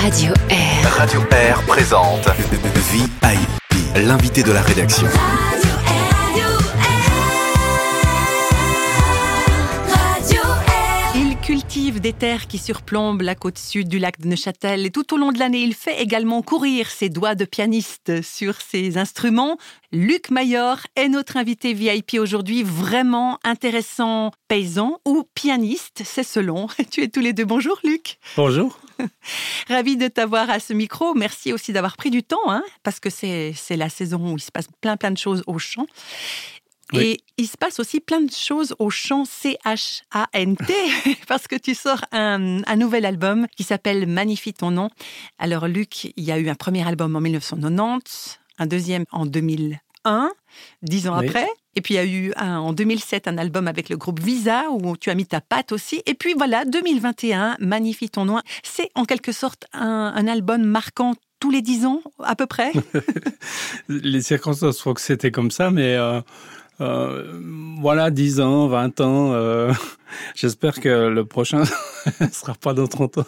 Radio Air. Radio Air présente VIP, l'invité de la rédaction. Radio Air. Radio Air. Il cultive des terres qui surplombent la côte sud du lac de Neuchâtel et tout au long de l'année, il fait également courir ses doigts de pianiste sur ses instruments. Luc Mayor est notre invité VIP aujourd'hui, vraiment intéressant, paysan ou pianiste, c'est selon. Tu es tous les deux. Bonjour Luc. Bonjour. Ravi de t'avoir à ce micro. Merci aussi d'avoir pris du temps, hein, parce que c'est la saison où il se passe plein plein de choses au champ. Oui. Et il se passe aussi plein de choses au chant C-H-A-N-T, parce que tu sors un, un nouvel album qui s'appelle Magnifie ton nom. Alors Luc, il y a eu un premier album en 1990, un deuxième en 2001, dix ans Oui. après. Et puis il y a eu un, en 2007 un album avec le groupe Visa où tu as mis ta patte aussi. Et puis voilà, 2021, Magnifie ton nom. C'est en quelque sorte un, un album marquant tous les dix ans à peu près. Les circonstances font que c'était comme ça, mais euh, euh, voilà, 10 ans, 20 ans. euh, J'espère que le prochain ne sera pas dans 30 ans.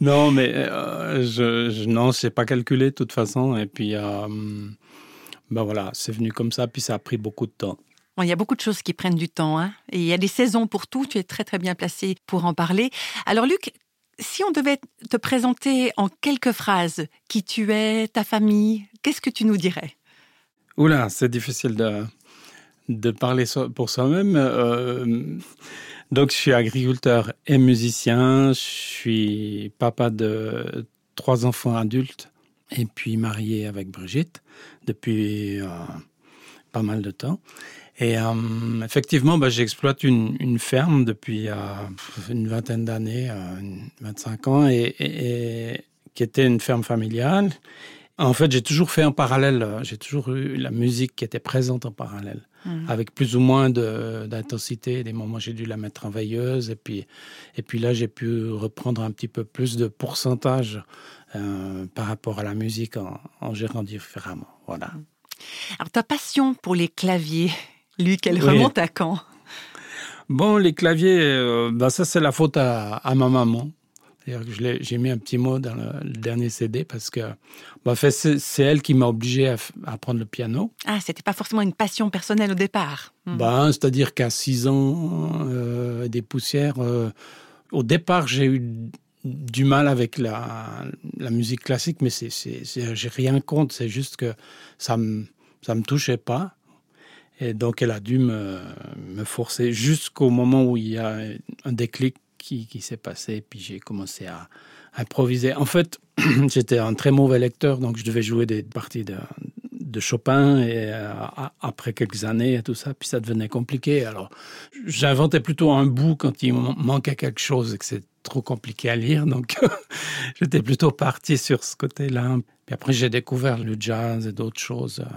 non, mais euh, je, je, non, je sais pas calculé de toute façon. Et puis, ben voilà, c'est venu comme ça, puis ça a pris beaucoup de temps. Il y a beaucoup de choses qui prennent du temps, hein. et il y a des saisons pour tout. Tu es très très bien placé pour en parler. Alors Luc, si on devait te présenter en quelques phrases qui tu es, ta famille, qu'est-ce que tu nous dirais? Oula, c'est difficile de, de parler so- pour soi-même. Euh, donc, je suis agriculteur et musicien. Je suis papa de trois enfants adultes et puis marié avec Brigitte depuis euh, pas mal de temps. Et euh, effectivement, bah, j'exploite une, une ferme depuis euh, une vingtaine d'années, euh, une- 25 ans, et, et- et qui était une ferme familiale. En fait, j'ai toujours fait en parallèle, j'ai toujours eu la musique qui était présente en parallèle, Mhm. avec plus ou moins de- d'intensité. Des moments, j'ai dû la mettre en veilleuse, et puis, et puis là, j'ai pu reprendre un petit peu plus de pourcentage euh, par rapport à la musique en, en gérant différemment. Voilà. Alors ta passion pour les claviers, Luc, elle Oui. remonte à quand? Bon, les claviers, euh, bah ça c'est la faute à, à ma maman. J'ai mis un petit mot dans le, le dernier CD parce que fait, c'est elle qui m'a obligé à, apprendre le piano. Ah, c'était pas forcément une passion personnelle au départ. Bah, C'est-à-dire qu'à 6 ans, euh, des poussières, euh, au départ j'ai eu du mal avec la, musique classique, mais c'est, j'ai rien contre, c'est juste que ça me, me touchait pas. Et donc elle a dû me, me forcer jusqu'au moment où il y a un déclic qui, s'est passé, puis j'ai commencé à improviser. En fait, j'étais un très mauvais lecteur, donc je devais jouer des parties de, de Chopin et euh, après quelques années et tout ça, puis ça devenait compliqué. Alors, j'inventais plutôt un bout quand il man- manquait quelque chose et que c'est trop compliqué à lire, donc j'étais plutôt parti sur ce côté-là. Puis après, j'ai découvert le jazz et d'autres choses. euh.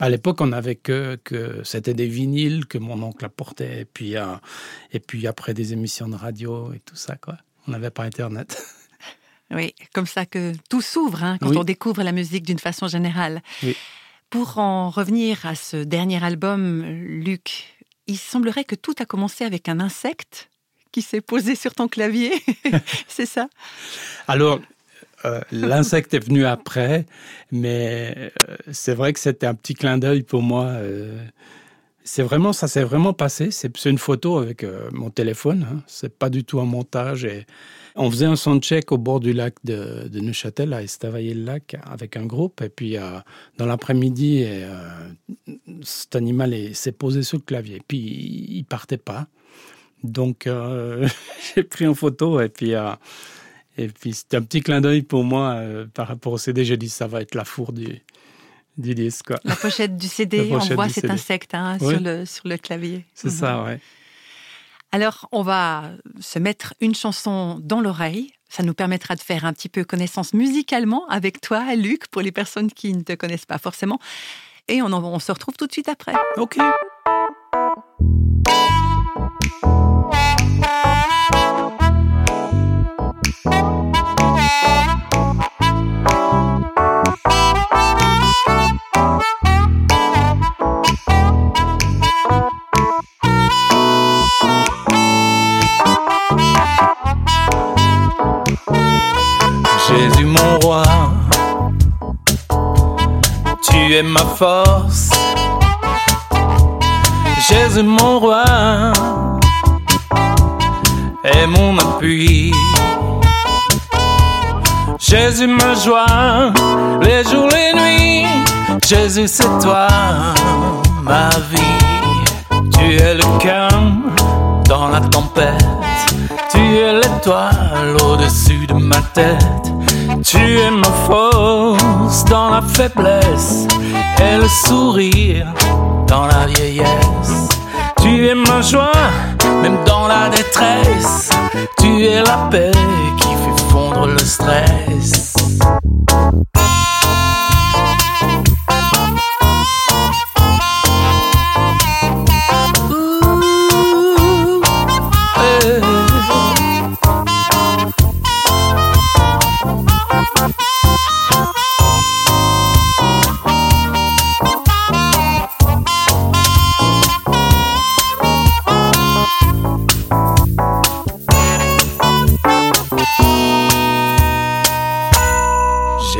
À l'époque, on n'avait que, que c'était des vinyles que mon oncle apportait, et puis, euh, et puis après des émissions de radio et tout ça, quoi. On n'avait pas Internet. Oui, comme ça que tout s'ouvre hein, quand Oui. on découvre la musique d'une façon générale. Oui. Pour en revenir à ce dernier album, Luc, il semblerait que tout a commencé avec un insecte qui s'est posé sur ton clavier. C'est ça Alors, euh, l'insecte est venu après, mais euh, c'est vrai que c'était un petit clin d'œil pour moi. euh, c'est vraiment, ça s'est vraiment passé. C'est une photo avec mon téléphone. Hein. C'est pas du tout un montage. Et on faisait un soundcheck au bord du lac de, de Neuchâtel, à Estavayer-le-Lac, avec un groupe. Et puis, dans l'après-midi, et, cet animal est- s'est posé sur le clavier. Puis, il, il partait pas. Donc, euh, j'ai pris en photo et puis. euh, et puis c'était un petit clin d'œil pour moi euh, par rapport au CD. J'ai dit ça va être la four du, du disque. quoi. La pochette du CD, on voit cet CD. insecte hein, Oui. sur, le, sur le clavier. C'est Mhm. ça, ouais. Alors, on va se mettre une chanson dans l'oreille. Ça nous permettra de faire un petit peu connaissance musicalement avec toi, Luc, pour les personnes qui ne te connaissent pas forcément. Et on, en- on se retrouve tout de suite après. Ok. Jésus mon roi, tu es ma force. Jésus mon roi est mon appui. Jésus ma joie, les jours, les nuits. Jésus c'est toi, ma vie. Tu es le calme dans la tempête. Tu es l'étoile au-dessus de ma tête. Tu es ma force dans la faiblesse et le sourire dans la vieillesse. Tu es ma joie, même dans la détresse. Tu es la paix qui fait fondre le stress.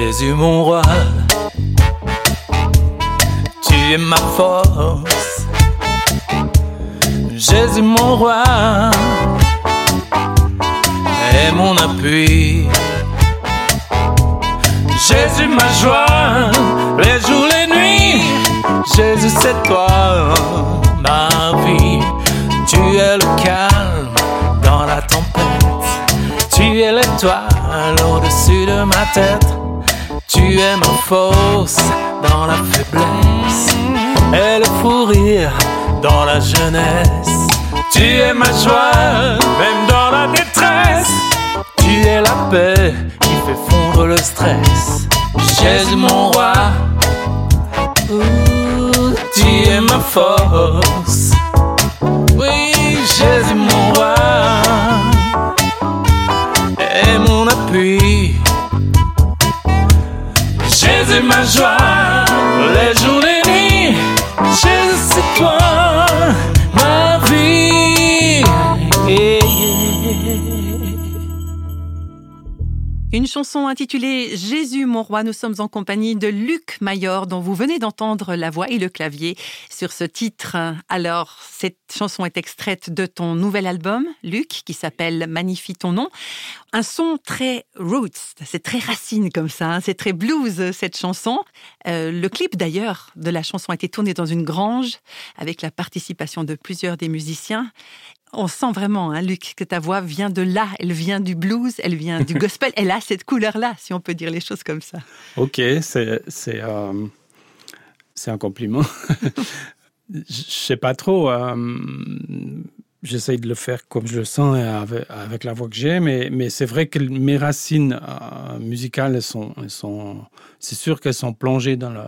Jésus mon roi, tu es ma force. Jésus mon roi est mon appui. Jésus ma joie, les jours, les nuits. Jésus c'est toi, ma vie. Tu es le calme dans la tempête. Tu es l'étoile au-dessus de ma tête. Tu es ma force dans la faiblesse et le fou rire dans la jeunesse. Tu es ma joie, même dans la détresse. Tu es la paix qui fait fondre le stress. Jésus mon roi, tu es ma force. Oui, Jésus joie, Une chanson intitulée Jésus mon roi. Nous sommes en compagnie de Luc Mayor, dont vous venez d'entendre la voix et le clavier sur ce titre. Alors, cette chanson est extraite de ton nouvel album, Luc, qui s'appelle Magnifie ton nom. Un son très roots, c'est très racine comme ça, hein. c'est très blues cette chanson. Euh, le clip d'ailleurs de la chanson a été tourné dans une grange avec la participation de plusieurs des musiciens. On sent vraiment, hein, Luc, que ta voix vient de là. Elle vient du blues, elle vient du gospel. Elle a cette couleur-là, si on peut dire les choses comme ça. Ok, c'est euh, un compliment. Je sais pas trop. euh, J'essaye de le faire comme je le sens et avec, avec la voix que j'ai, mais, mais c'est vrai que mes racines euh, musicales, elles sont, elles sont, c'est sûr qu'elles sont plongées dans le,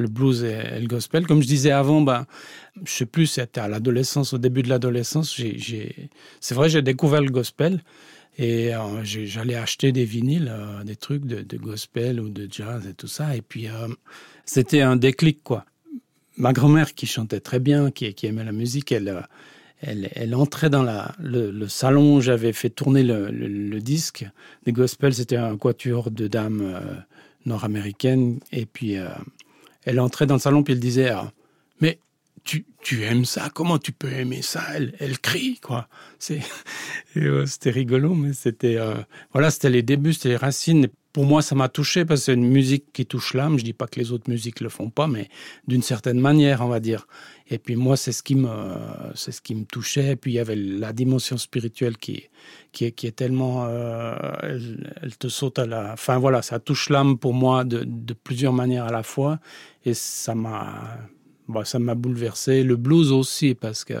le blues et, le gospel. Comme je disais avant, ben, je sais plus, c'était à l'adolescence, au début de l'adolescence, j'ai, c'est vrai, j'ai découvert le gospel. Et euh, j'allais acheter des vinyles, euh, des trucs de, gospel ou de jazz et tout ça. Et puis, euh, c'était un déclic, quoi. Ma grand-mère, qui chantait très bien, qui, aimait la musique, elle, elle, elle entrait dans la, le, salon où j'avais fait tourner le, le- le disque. des gospel, c'était un quatuor de dames nord-américaines. Et puis, elle entrait dans le salon, puis elle disait Ah, Mais tu, tu aimes ça? Comment tu peux aimer ça? Elle, elle crie, quoi. C'est, euh, c'était rigolo, mais c'était euh, voilà, c'était les débuts, c'était les racines. Pour moi, ça m'a touché parce que c'est une musique qui touche l'âme. Je dis pas que les autres musiques le font pas, mais d'une certaine manière, on va dire. Et puis moi, c'est ce qui me, c'est ce qui me touchait. Et puis il y avait la dimension spirituelle qui, qui est, qui est tellement, euh, elle, te saute à la. Enfin voilà, ça touche l'âme pour moi de, de plusieurs manières à la fois. Et ça m'a, bon, ça m'a bouleversé. Le blues aussi parce que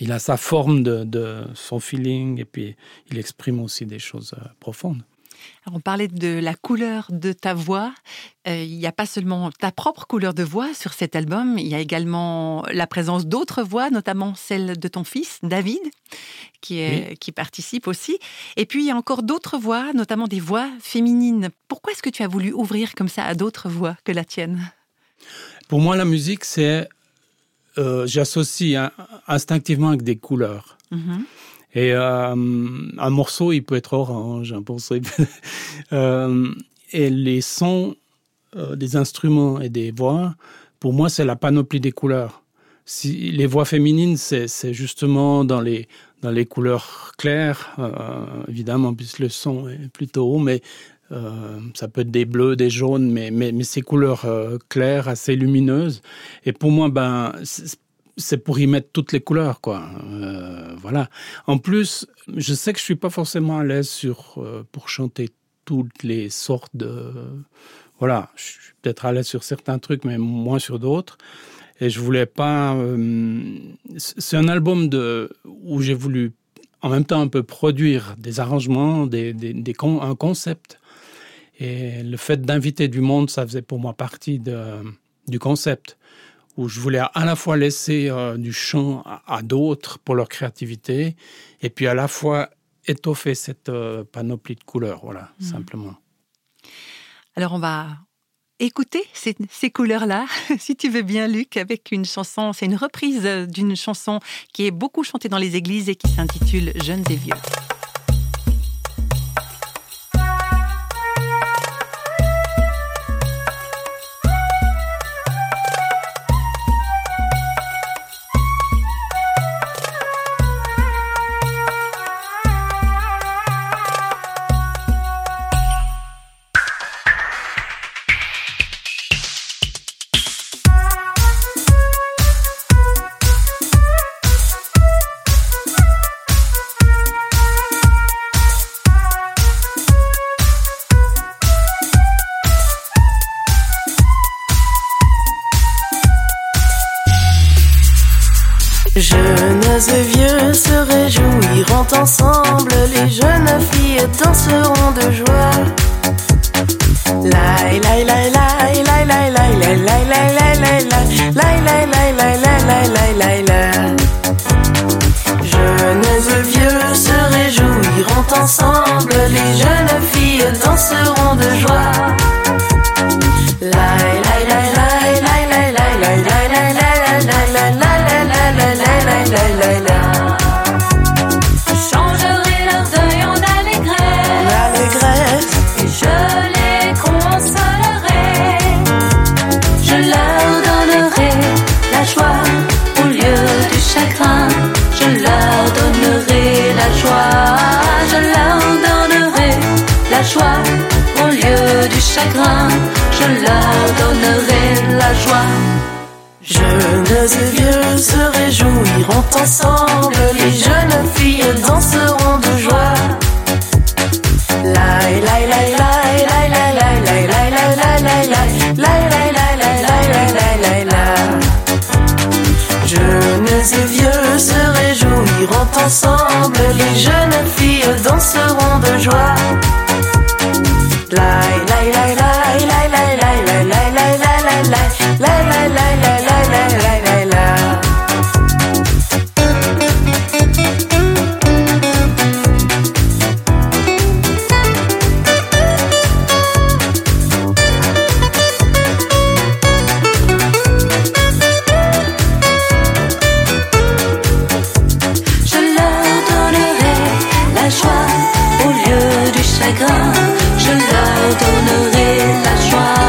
il a sa forme de, de son feeling et puis il exprime aussi des choses euh, profondes. Alors, on parlait de la couleur de ta voix. Euh, il n'y a pas seulement ta propre couleur de voix sur cet album, il y a également la présence d'autres voix, notamment celle de ton fils, David, qui, est, qui participe aussi. Et puis, il y a encore d'autres voix, notamment des voix féminines. Pourquoi est-ce que tu as voulu ouvrir comme ça à d'autres voix que la tienne? Pour moi, la musique, c'est. euh, J'associe hein, instinctivement avec des couleurs. Mhm. Et euh, un morceau, il peut être orange, un morceau, Euh, et les sons euh, des instruments et des voix, pour moi, c'est la panoplie des couleurs. Si, les voix féminines, c'est justement dans les, dans les couleurs claires, évidemment, puisque le son est plutôt haut, mais ça peut être des bleus, des jaunes, mais, mais, ces couleurs claires, assez lumineuses. Et pour moi, ben, c'est pour y mettre toutes les couleurs, quoi. Euh, voilà. En plus, je sais que je suis pas forcément à l'aise sur euh, pour chanter toutes les sortes de. Voilà, je suis peut-être à l'aise sur certains trucs, mais moins sur d'autres. Et je voulais pas. euh, c'est un album de où j'ai voulu en même temps un peu produire des arrangements, des, des, un concept. Et le fait d'inviter du monde, ça faisait pour moi partie de, du concept, où je voulais à la fois laisser euh, du chant à, à d'autres pour leur créativité, et puis à la fois étoffer cette euh, panoplie de couleurs, voilà, simplement. Alors on va écouter ces, ces couleurs-là, si tu veux bien, Luc, avec une chanson. C'est une reprise d'une chanson qui est beaucoup chantée dans les églises et qui s'intitule Jeunes et vieux. certains seront de joie. Je leur donnerai la joie. Jeunes et vieux se réjouiront ensemble, les jeunes filles danseront de joie. Lai lai lai lai lai lai lai lai lai lai lai lai lai lai Jeunes et vieux se réjouiront ensemble, les jeunes filles danseront de joie. Je leur donnerai la joie.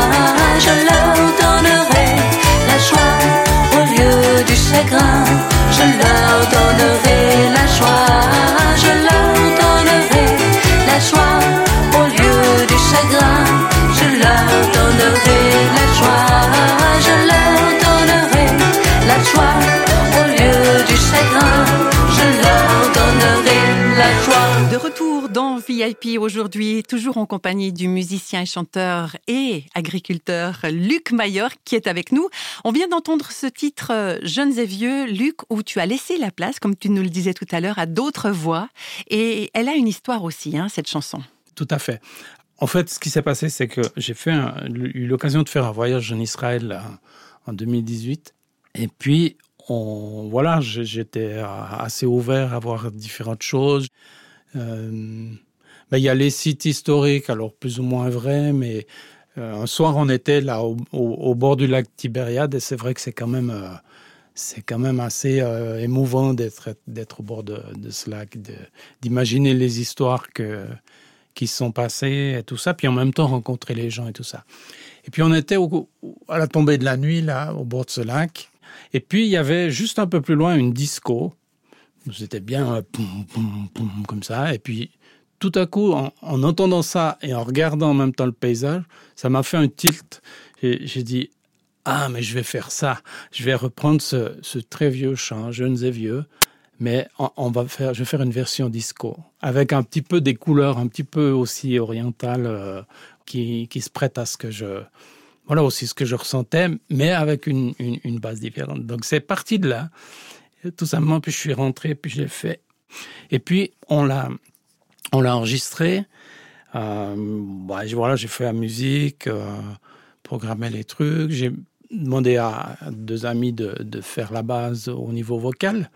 VIP aujourd'hui, toujours en compagnie du musicien chanteur et agriculteur Luc Maillard qui est avec nous. On vient d'entendre ce titre euh, Jeunes et vieux, Luc, où tu as laissé la place, comme tu nous le disais tout à l'heure, à d'autres voix. Et elle a une histoire aussi, hein, cette chanson. Tout à fait. En fait, ce qui s'est passé, c'est que j'ai eu l'occasion de faire un voyage en Israël euh, en 2018. Et puis, voilà, j'étais euh, assez ouvert à voir différentes choses. Il y a les sites historiques, alors plus ou moins vrais, mais euh, un soir, on était là au, bord du lac Tibériade, et c'est vrai que c'est quand même euh, c'est quand même assez euh, émouvant d'être d'être au bord de, ce lac, d'imaginer les histoires que, qui se sont passées et tout ça, puis en même temps rencontrer les gens et tout ça. Et puis on était à la tombée de la nuit, là, au bord de ce lac. Et puis il y avait juste un peu plus loin une disco. C'était bien comme ça. Et puis tout à coup, en, en entendant ça et en regardant en même temps le paysage, ça m'a fait un tilt. J'ai dit, ah, mais je vais faire ça. Je vais reprendre ce, ce très vieux chant, jeunes et vieux, mais on, va faire, je vais faire une version disco avec un petit peu des couleurs, un petit peu aussi orientales, euh, qui, qui se prêtent à ce que je, voilà aussi ce que je ressentais, mais avec une, une, base différente. Donc c'est parti de là, tout simplement. Puis je suis rentré, puis je l'ai fait. Et puis on l'a, on l'a enregistré. Euh, bah, voilà, j'ai fait la musique, euh, programmé les trucs. J'ai demandé à deux amis de, de faire la base au niveau vocal.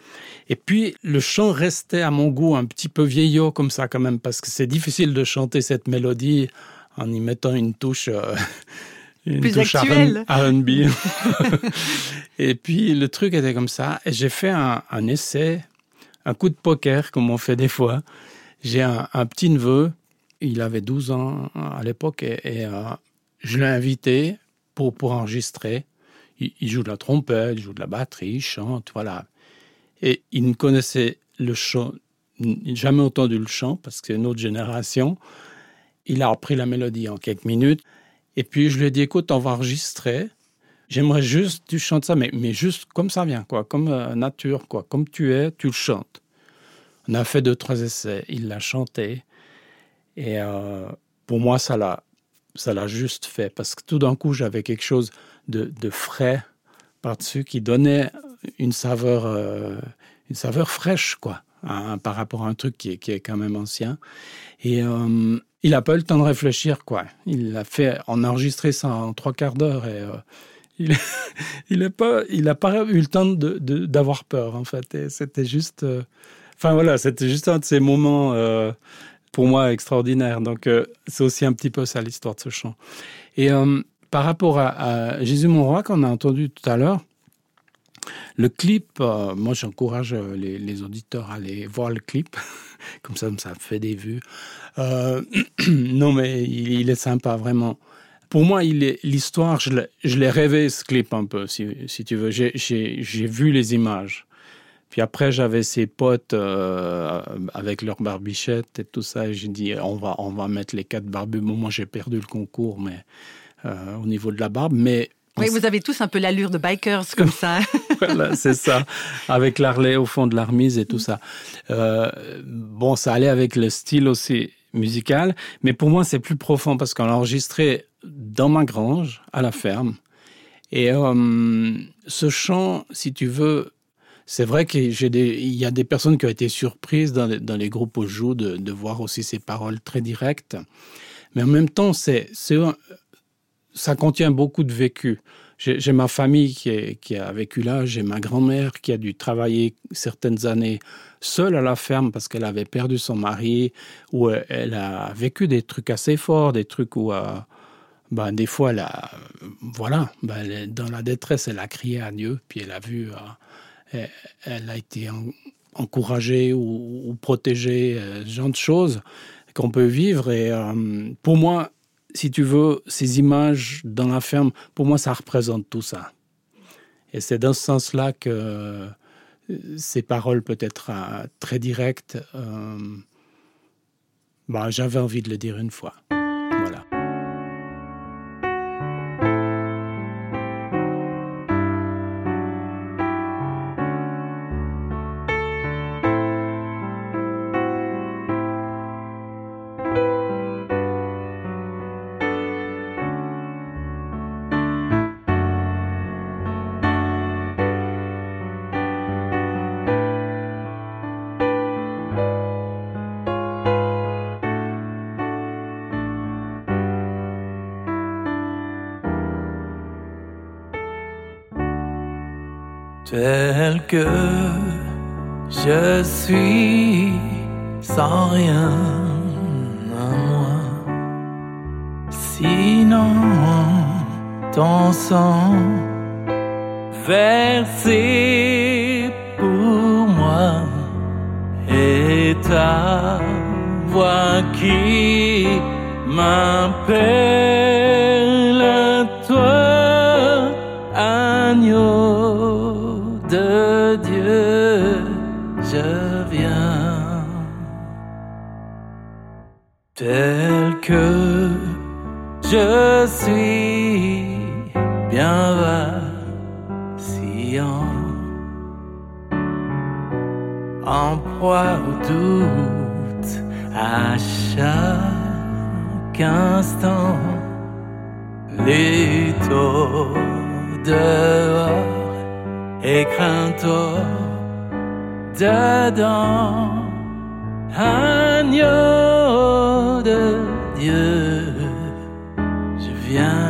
Et puis, le chant restait à mon goût un petit peu vieillot comme ça quand même, parce que c'est difficile de chanter cette mélodie en y mettant une touche... euh, une Plus touche actuelle. R&B. et puis, le truc était comme ça. Et j'ai fait un, un essai, un coup de poker, comme on fait des fois. J'ai un, un petit neveu, il avait 12 ans à l'époque, et, euh, je l'ai invité pour, pour enregistrer. Il, joue de la trompette, il joue de la batterie, il chante, voilà. Et il ne connaissait le chant, jamais entendu le chant, parce que c'est une autre génération. Il a appris la mélodie en quelques minutes. Et puis je lui ai dit, écoute, on va enregistrer. J'aimerais juste tu chantes ça, mais, mais juste comme ça vient, quoi, comme euh, nature, quoi, comme tu es, tu le chantes. On a fait deux, trois essais, il l'a chanté. Et euh, pour moi, ça l'a, ça l'a juste fait, parce que tout d'un coup, j'avais quelque chose de, de frais par-dessus qui donnait une saveur, euh, une saveur fraîche, quoi, par rapport à un truc qui est, qui est quand même ancien. Et euh, il n'a pas eu le temps de réfléchir, quoi. Il a fait, on a ça en trois quarts d'heure et il n'a pas, pas eu le temps d'avoir peur, en fait. C'était juste, enfin voilà, c'était juste un de ces moments euh, pour moi extraordinaires. Donc euh, c'est aussi un petit peu ça l'histoire de ce chant. Et euh, par rapport à, à Jésus mon roi qu'on a entendu tout à l'heure. Le clip, euh, moi j'encourage euh, les, les auditeurs à aller voir le clip, comme ça ça fait des vues. Euh, non mais il, est sympa vraiment. Pour moi, l'histoire. Je l'ai- rêvé ce clip un peu, si, si tu veux. J'ai vu les images. Puis après, j'avais ces potes euh, avec leurs barbichettes et tout ça. et J'ai dit, on va, on va mettre les quatre barbus. Bon, moi, j'ai perdu le concours, mais euh, au niveau de la barbe. Mais Oui, vous avez tous un peu l'allure de bikers comme ça. voilà, c'est ça. Avec l'Harley au fond de la remise et tout ça. Euh, bon, ça allait avec le style aussi musical, mais pour moi, c'est plus profond parce qu'on l'a enregistré dans ma grange, à la ferme. Et euh, ce chant, si tu veux, c'est vrai qu'il y a des personnes qui ont été surprises dans les, groupes je joue de, voir aussi ces paroles très directes. Mais en même temps, c'est, ça contient beaucoup de vécu. J'ai ma famille qui, a vécu là, j'ai ma grand-mère qui a dû travailler certaines années seule à la ferme parce qu'elle avait perdu son mari, où elle- elle a vécu des trucs assez forts, des trucs où, euh, ben, des fois, voilà, ben, dans la détresse, elle a crié à Dieu, puis elle a vu, euh, elle, a été en- encouragée ou, protégée, euh, ce genre de choses qu'on peut vivre. Et euh, pour moi, si tu veux, ces images dans la ferme, pour moi, ça représente tout ça. Et c'est dans ce sens-là que euh, ces paroles, peut-être très directes, bah, j'avais envie de le dire une fois. Je proie au doute à chaque instant. Les taux dehors et crainte dedans. Agneau de Dieu je viens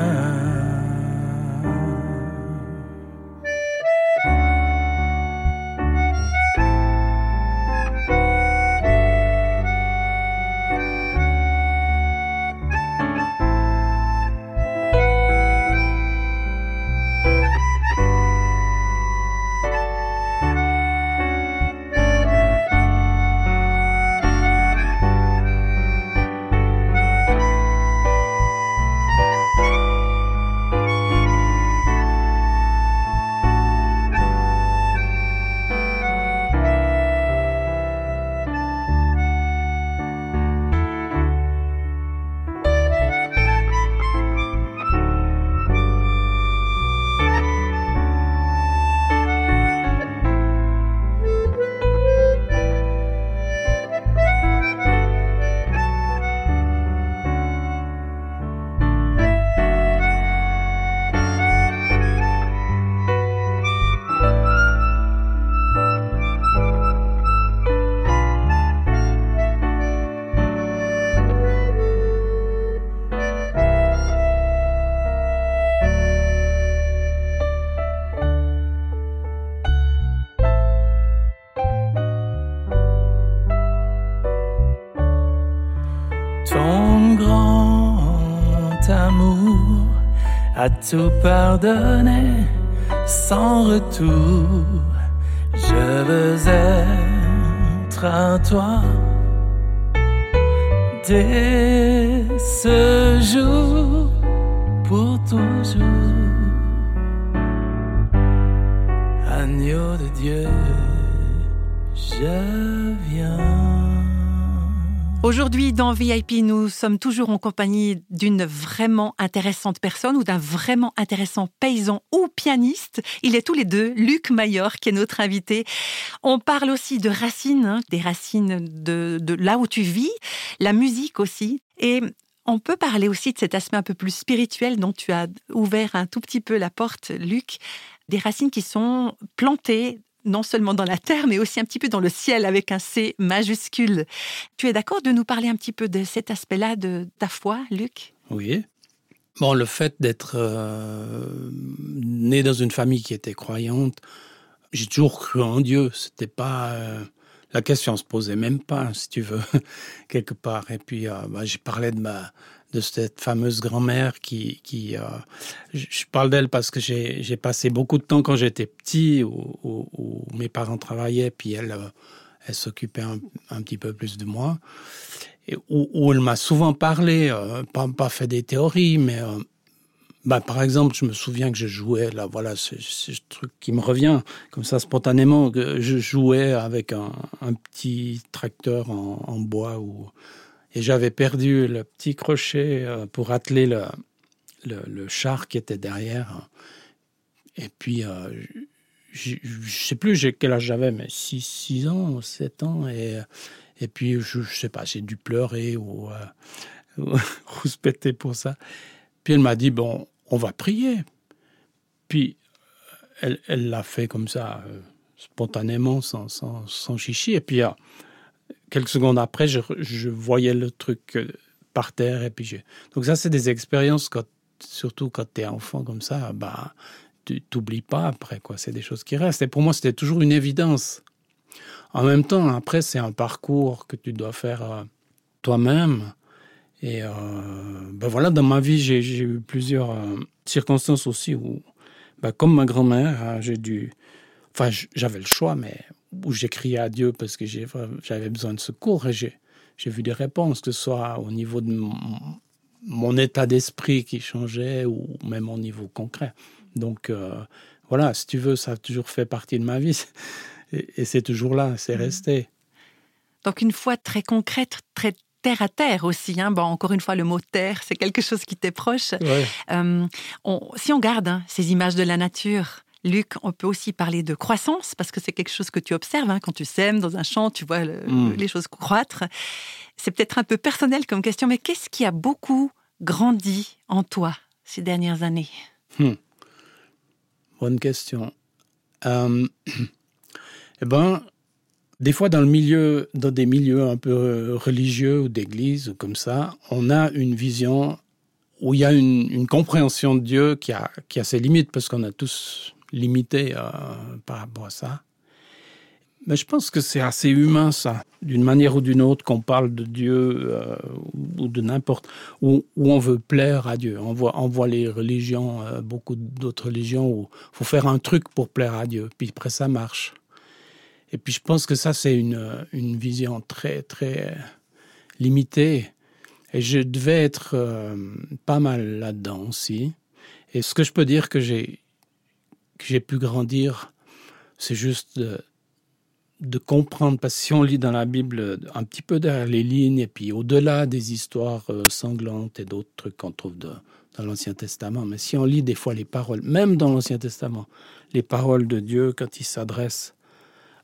a tout pardonné sans retour. Je veux être à toi dès ce jour pour toujours. Agneau de Dieu, je viens. Aujourd'hui, dans VIP, nous sommes toujours en compagnie d'une vraiment intéressante personne ou d'un vraiment intéressant paysan ou pianiste. Il est tous les deux, Luc Mayor, qui est notre invité. On parle aussi de racines, hein, des racines de, de là où tu vis, la musique aussi. Et on peut parler aussi de cet aspect un peu plus spirituel dont tu as ouvert un tout petit peu la porte, Luc. Des racines qui sont plantées non seulement dans la terre, mais aussi un petit peu dans le ciel avec un C majuscule. Tu es d'accord de nous parler un petit peu de cet aspect-là de ta foi, Luc? Oui. Bon, le fait d'être euh, né dans une famille qui était croyante, j'ai toujours cru en Dieu. C'était pas euh, la question se posait même pas, si tu veux, quelque part. Et puis, euh, bah, j'ai parlé de ma de cette fameuse grand-mère qui, qui euh, je, parle d'elle parce que j'ai passé beaucoup de temps quand j'étais petit où, mes parents travaillaient puis elle euh, elle s'occupait un, un petit peu plus de moi. Où, elle m'a souvent parlé euh, pas, pas fait des théories mais bah, par exemple je me souviens que je jouais là voilà ce, ce truc qui me revient comme ça spontanément que je jouais avec un, un petit tracteur en, en bois ou et j'avais perdu le petit crochet euh, pour atteler le, le, char qui était derrière. Et puis euh, je ne sais plus quel âge j'avais mais 6 6 ans 7 ans et et puis je, je sais pas j'ai dû pleurer ou, euh, ou se péter pour ça. Puis elle m'a dit bon on va prier. Puis elle l'a fait comme ça euh, spontanément sans, sans, sans chichi. Et puis quelques secondes après je, voyais le truc euh, par terre et puis je... donc ça c'est des expériences quand surtout quand tu es enfant comme ça bah tu t'oublies pas après quoi. C'est des choses qui restent. Et pour moi c'était toujours une évidence. En même temps après c'est un parcours que tu dois faire euh, toi-même. Et ben voilà dans ma vie j'ai eu plusieurs circonstances aussi où bah, comme ma grand-mère, hein, j'ai dû. Enfin, j'avais le choix, mais où j'ai crié à Dieu parce que j'avais besoin de secours et j'ai vu des réponses, que ce soit au niveau de mon, mon état d'esprit qui changeait ou même au niveau concret. Donc, euh, voilà, si tu veux, ça a toujours fait partie de ma vie et, et c'est toujours là, c'est resté. Donc une foi très concrète, très terre à terre aussi. Hein. Bon, encore une fois, le mot terre, c'est quelque chose qui t'est proche. Ouais. Euh, on- si on garde hein, ces images de la nature, Luc, on peut aussi parler de croissance, parce que c'est quelque chose que tu observes hein, quand tu sèmes dans un champ, tu vois le- Mm. les choses croître. C'est peut-être un peu personnel comme question, mais qu'est-ce qui a beaucoup grandi en toi ces dernières années? Bonne question. Euh, eh ben, des fois dans le milieu, dans des milieux un peu euh, religieux ou d'église ou comme ça, on a une vision où il y a une, une compréhension de Dieu qui a, qui a ses limites parce qu'on a tous limité euh, par rapport à ça. Mais je pense que c'est assez humain ça, d'une manière ou d'une autre, qu'on parle de Dieu euh, ou de n'importe où, où on veut plaire à Dieu. On voit, on voit les religions, euh, beaucoup d'autres religions où faut faire un truc pour plaire à Dieu, puis après ça marche. Et puis je pense que ça c'est une, une vision très très limitée. Et je devais être pas mal là-dedans aussi. Et ce que je peux dire que j'ai que j'ai pu grandir, c'est juste de, comprendre, parce que si on lit dans la Bible un petit peu derrière les lignes, et puis au-delà des histoires euh, sanglantes et d'autres trucs qu'on trouve dans l'Ancien Testament, mais si on lit des fois les paroles, même dans l'Ancien Testament, les paroles de Dieu quand il s'adresse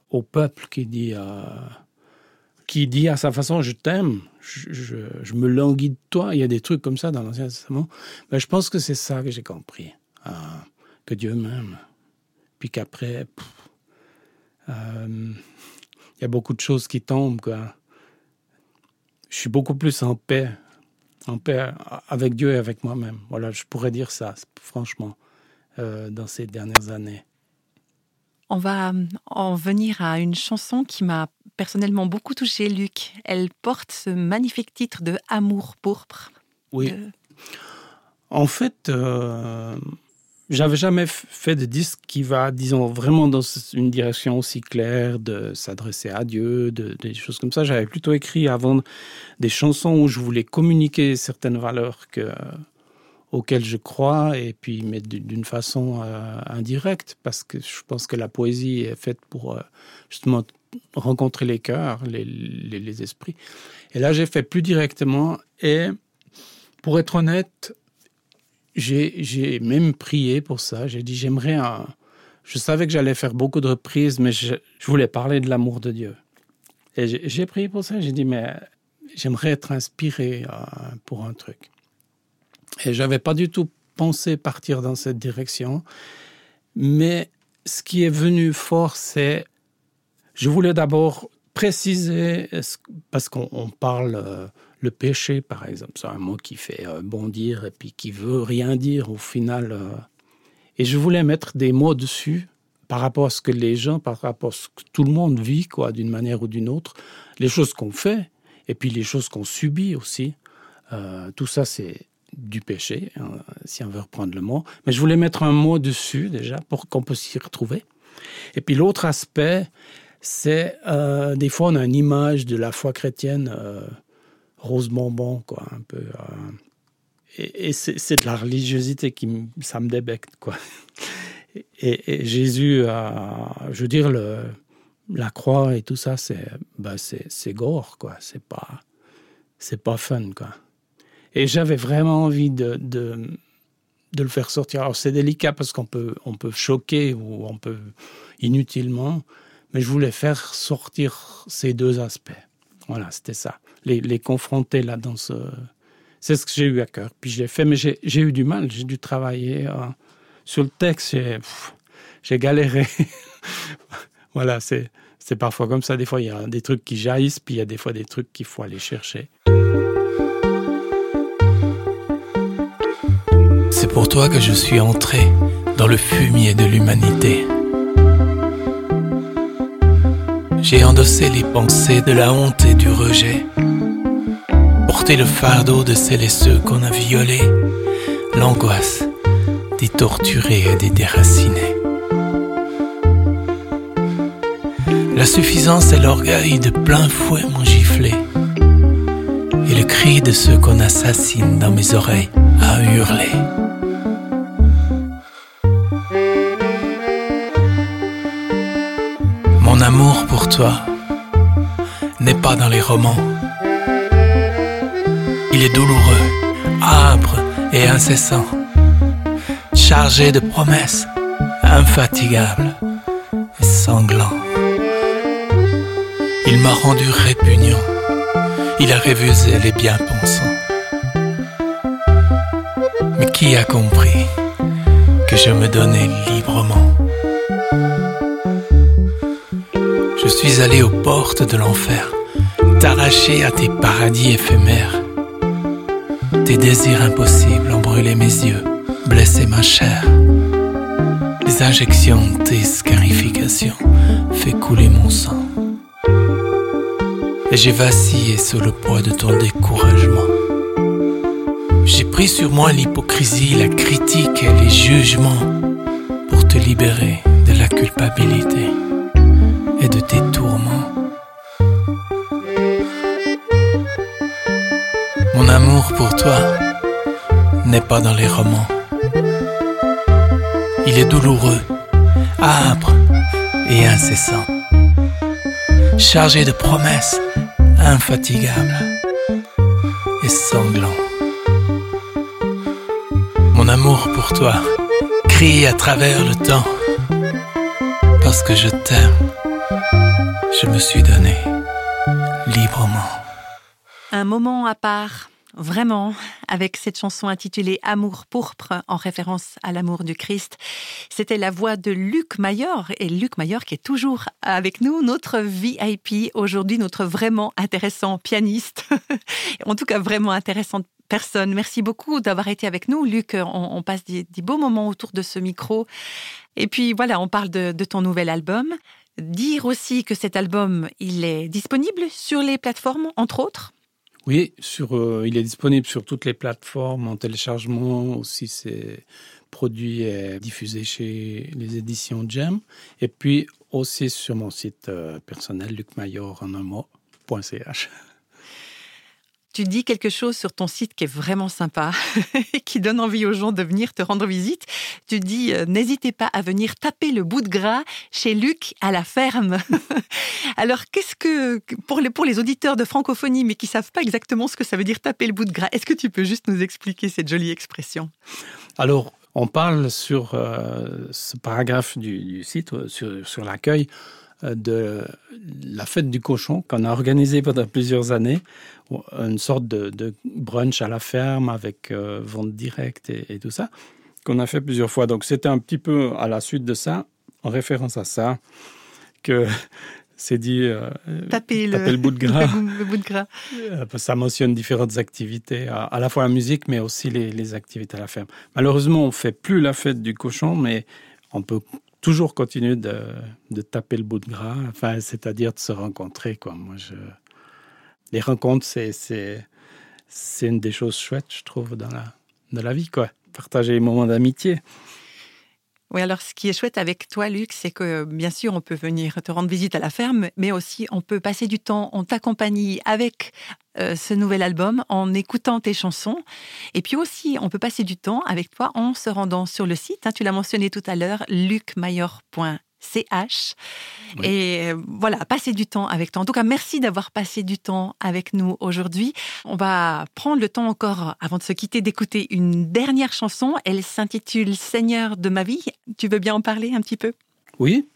au peuple qui dit, euh, qui dit à sa façon, je t'aime, je, me languis de toi, il y a des trucs comme ça dans l'Ancien Testament, mais je pense que c'est ça que j'ai compris, euh, que Dieu m'aime, puis qu'après... pff, euh, il y a beaucoup de choses qui tombent. Quoi. Je suis beaucoup plus en paix, en paix avec Dieu et avec moi-même. Voilà, je pourrais dire ça, franchement, euh, dans ces dernières années. On va euh, en venir à une chanson qui m'a personnellement beaucoup touchée, Luc. Elle porte ce magnifique titre de Amour pourpre. Oui. De- En fait, euh, j'avais jamais fait de disque qui va, disons, vraiment dans une direction aussi claire de s'adresser à Dieu, de, des choses comme ça. J'avais plutôt écrit avant des chansons où je voulais communiquer certaines valeurs que, auxquelles je crois, et puis, mais d'une façon euh, indirecte, parce que je pense que la poésie est faite pour euh, justement rencontrer les cœurs, les esprits. Et là, j'ai fait plus directement, et pour être honnête, j'ai même prié pour ça. J'ai dit, j'aimerais un... Je savais que j'allais faire beaucoup de reprises, mais je, voulais parler de l'amour de Dieu. Et j'ai prié pour ça. J'ai dit, mais j'aimerais être inspiré euh, pour un truc. Et j'avais pas du tout pensé partir dans cette direction. Mais ce qui est venu fort, c'est... Je voulais d'abord préciser, parce qu'on on parle... le péché, par exemple, c'est un mot qui fait euh, bondir et puis qui veut rien dire au final. euh. Et je voulais mettre des mots dessus par rapport à ce que les gens, par rapport à ce que tout le monde vit, quoi, d'une manière ou d'une autre, les choses qu'on fait et puis les choses qu'on subit aussi. Euh, tout ça, c'est du péché, hein, si on veut reprendre le mot. Mais je voulais mettre un mot dessus déjà pour qu'on puisse s'y retrouver. Et puis l'autre aspect, c'est des fois on a une image de la foi chrétienne. Rose bonbon, quoi, un peu. euh, et et c'est de la religiosité qui ça me débecte, quoi. Et, Jésus, a, je veux dire, le, la croix et tout ça, c'est c'est gore, quoi. C'est pas, pas fun, quoi. Et j'avais vraiment envie de, de, de le faire sortir. Alors c'est délicat parce qu'on peut, on peut choquer ou on peut inutilement, mais je voulais faire sortir ces deux aspects. Voilà, c'était ça. Les, les confronter là dans ce. C'est ce que j'ai eu à cœur. Puis je l'ai fait, mais j'ai j'ai eu du mal. J'ai dû travailler euh, sur le texte. J'ai j'ai galéré. voilà, c'est parfois comme ça. Des fois, il y a des trucs qui jaillissent, puis il y a des fois des trucs qu'il faut aller chercher. C'est pour toi que je suis entré dans le fumier de l'humanité. J'ai endossé les pensées de la honte et du rejet. Porté le fardeau de celles et ceux qu'on a violés. L'angoisse des torturés et des déracinés. La suffisance et l'orgueil de plein fouet m'ont giflé. Et le cri de ceux qu'on assassine dans mes oreilles a hurlé. N'est pas dans les romans. Il est douloureux, âpre et incessant, chargé de promesses, infatigable et sanglant. Il m'a rendu répugnant, il a révusé les bien-pensants. Mais qui a compris que je me donnais librement suis allé aux portes de l'enfer, t'arracher à tes paradis éphémères. Tes désirs impossibles ont brûlé mes yeux, blessé ma chair. Les injections tes scarifications fait couler mon sang. Et j'ai vacillé sous le poids de ton découragement. J'ai pris sur moi l'hypocrisie, la critique et les jugements pour te libérer de la culpabilité toi n'est pas dans les romans. Il est douloureux, âpre et incessant, chargé de promesses infatigables et sanglant. Mon amour pour toi crie à travers le temps parce que je t'aime je me suis donné librement. Un moment à part, vraiment, avec cette chanson intitulée Amour pourpre, en référence à l'amour du Christ. C'était la voix de Luc Mayor, et Luc Mayor qui est toujours avec nous, notre VIP aujourd'hui, notre vraiment intéressant pianiste, en tout cas vraiment intéressante personne. Merci beaucoup d'avoir été avec nous, Luc. On, passe des, beaux moments autour de ce micro. Et puis voilà, on parle de ton nouvel album. Dire aussi que cet album, il est disponible sur les plateformes, entre autres Oui, sur, euh, il est disponible sur toutes les plateformes en téléchargement. Aussi, c'est produit et diffusé chez les éditions Gem. Et puis aussi sur mon site euh, personnel, lucmayor en un mot.ch. Tu dis quelque chose sur ton site qui est vraiment sympa, qui donne envie aux gens de venir te rendre visite. Tu dis euh, n'hésitez pas à venir taper le bout de gras chez Luc à la ferme. Alors qu'est-ce que pour les auditeurs de francophonie mais qui savent pas exactement ce que ça veut dire taper le bout de gras, est-ce que tu peux juste nous expliquer cette jolie expression? Alors on parle sur euh, ce paragraphe du, site euh, sur l'accueil de la fête du cochon qu'on a organisé pendant plusieurs années, une sorte de, de brunch à la ferme avec euh, vente directe et, et, tout ça, qu'on a fait plusieurs fois. Donc c'était un petit peu à la suite de ça, en référence à ça, que c'est dit euh, taper, le, le, bout de gras. le bout de gras. Euh, ça mentionne différentes activités, à, à, la fois la musique, mais aussi les, les activités à la ferme. Malheureusement, on fait plus la fête du cochon, mais on peut toujours continuer de, taper le bout de gras, c'est-à-dire de se rencontrer. Quoi. Les rencontres, c'est une des choses chouettes, je trouve, dans la, la vie. Quoi. Partager les moments d'amitié. Oui, alors ce qui est chouette avec toi, Luc, c'est que bien sûr, on peut venir te rendre visite à la ferme, mais aussi on peut passer du temps en ta compagnie avec euh, ce nouvel album, en écoutant tes chansons. Et puis aussi, on peut passer du temps avec toi en se rendant sur le site. Hein, tu l'as mentionné tout à l'heure, lucmayor.com CH. Oui. Et euh, voilà, passer du temps avec toi. En tout cas, merci d'avoir passé du temps avec nous aujourd'hui. On va prendre le temps encore, avant de se quitter, d'écouter une dernière chanson. Elle s'intitule Seigneur de ma vie. Tu veux bien en parler un petit peu? Oui.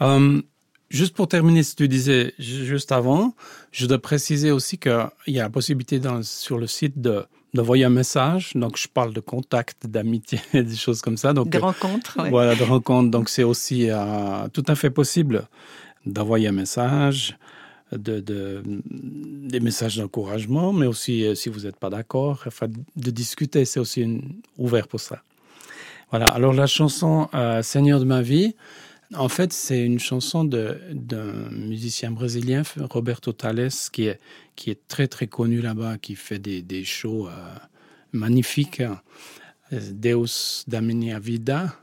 Um, juste pour terminer ce que tu disais juste avant, je dois préciser aussi qu'il y a la possibilité dans, sur le site de d'envoyer un message. Donc, je parle de contact, d'amitié, des choses comme ça. Donc, de rencontres. Ouais. Voilà, de rencontres. Donc, c'est aussi euh, tout à fait possible d'envoyer un message, de, de, des messages d'encouragement, mais aussi, euh, si vous n'êtes pas d'accord, enfin, de discuter, c'est aussi une, ouvert pour ça. Voilà, alors la chanson euh, Seigneur de ma vie, en fait, c'est une chanson d'un musicien brésilien, Roberto Tales, qui est, qui est très très connu là-bas, qui fait des, des shows euh, magnifiques. Deus da minha vida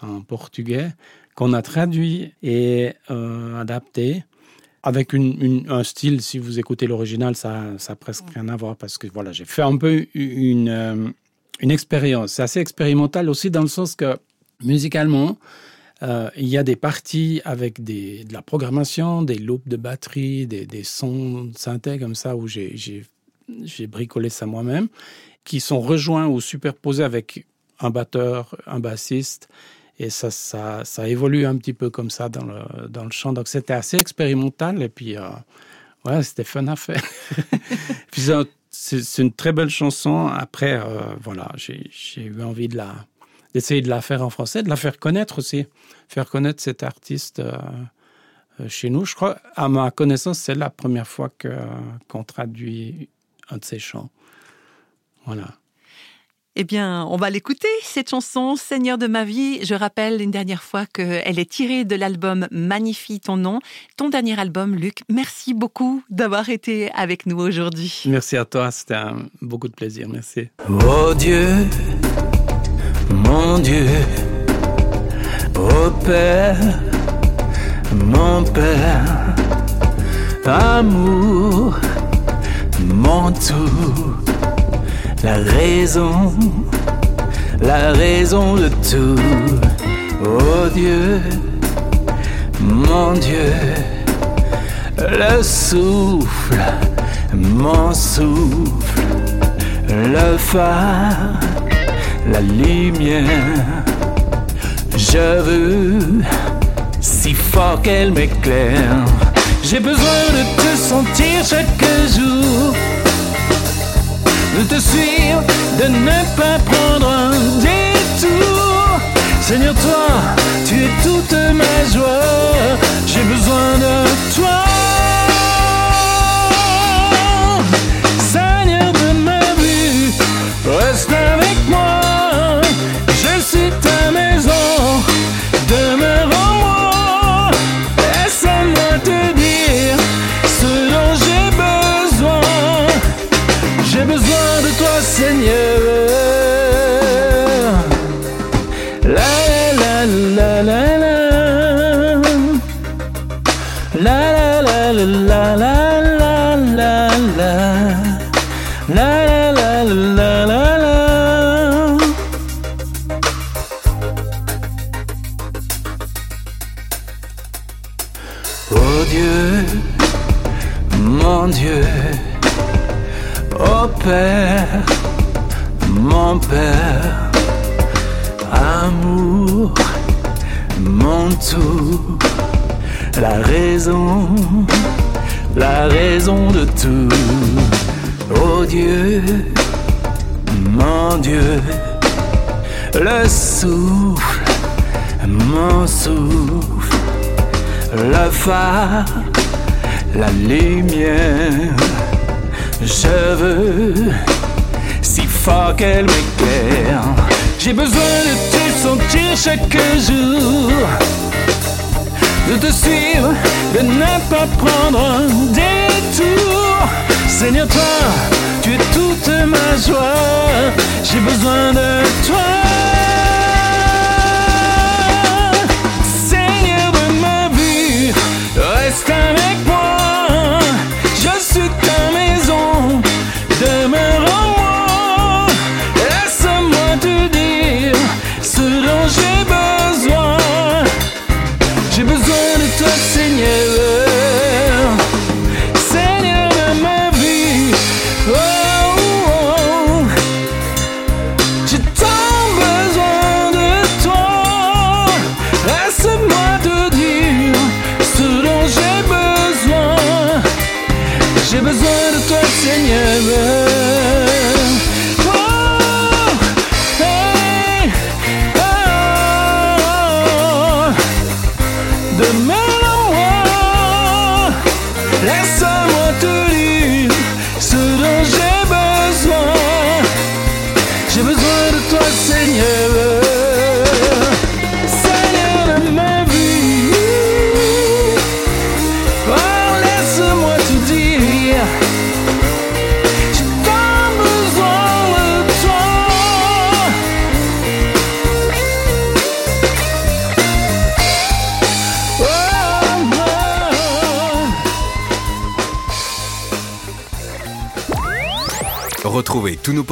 en portugais, qu'on a traduit et euh, adapté avec une, une, un style, si vous écoutez l'original, ça, ça a presque rien à voir parce que voilà, j'ai fait un peu une, euh, une expérience. C'est assez expérimental aussi dans le sens que musicalement, euh, il y a des parties avec de la programmation, des loops de batterie, des, sons de synthé comme ça où j'ai bricolé ça moi-même, qui sont rejoints ou superposés avec un batteur, un bassiste. Et ça, ça, ça évolue un petit peu comme ça dans le, dans le chant. Donc c'était assez expérimental et puis euh, ouais, c'était fun à faire. puis c'est une très belle chanson. Après, euh, voilà, j'ai eu envie de la d'essayer de la faire en français, de la faire connaître aussi, faire connaître cet artiste euh, euh chez nous. Je crois, à ma connaissance, c'est la première fois qu'on traduit un de ses chants. Voilà. Eh bien, on va l'écouter, cette chanson, Seigneur de ma vie. Je rappelle une dernière fois qu'elle est tirée de l'album Magnifie ton nom, ton dernier album, Luc. Merci beaucoup d'avoir été avec nous aujourd'hui. Merci à toi, c'était beaucoup de plaisir. Merci. Oh Dieu, mon Dieu, oh Père, mon Père, amour, mon tout la raison, la raison de tout. Oh Dieu, mon Dieu, le souffle, mon souffle, le phare, la lumière. Je veux si fort qu'elle m'éclaire. J'ai besoin de te sentir chaque jour de te suivre, de ne pas prendre un détour. Seigneur, toi, tu es toute ma joie, j'ai besoin de toi. Seigneur de ma vie, Dieu, mon Dieu. Oh Père, mon Père, amour, mon tout, la raison, la raison de tout. Oh Dieu, mon Dieu, le souffle, mon souffle, le phare, la lumière. Je veux si fort qu'elle m'éclaire. J'ai besoin de te sentir chaque jour, de te suivre, de ne pas prendre un détour. Seigneur, toi, tu es toute ma joie. J'ai besoin de toi. Reste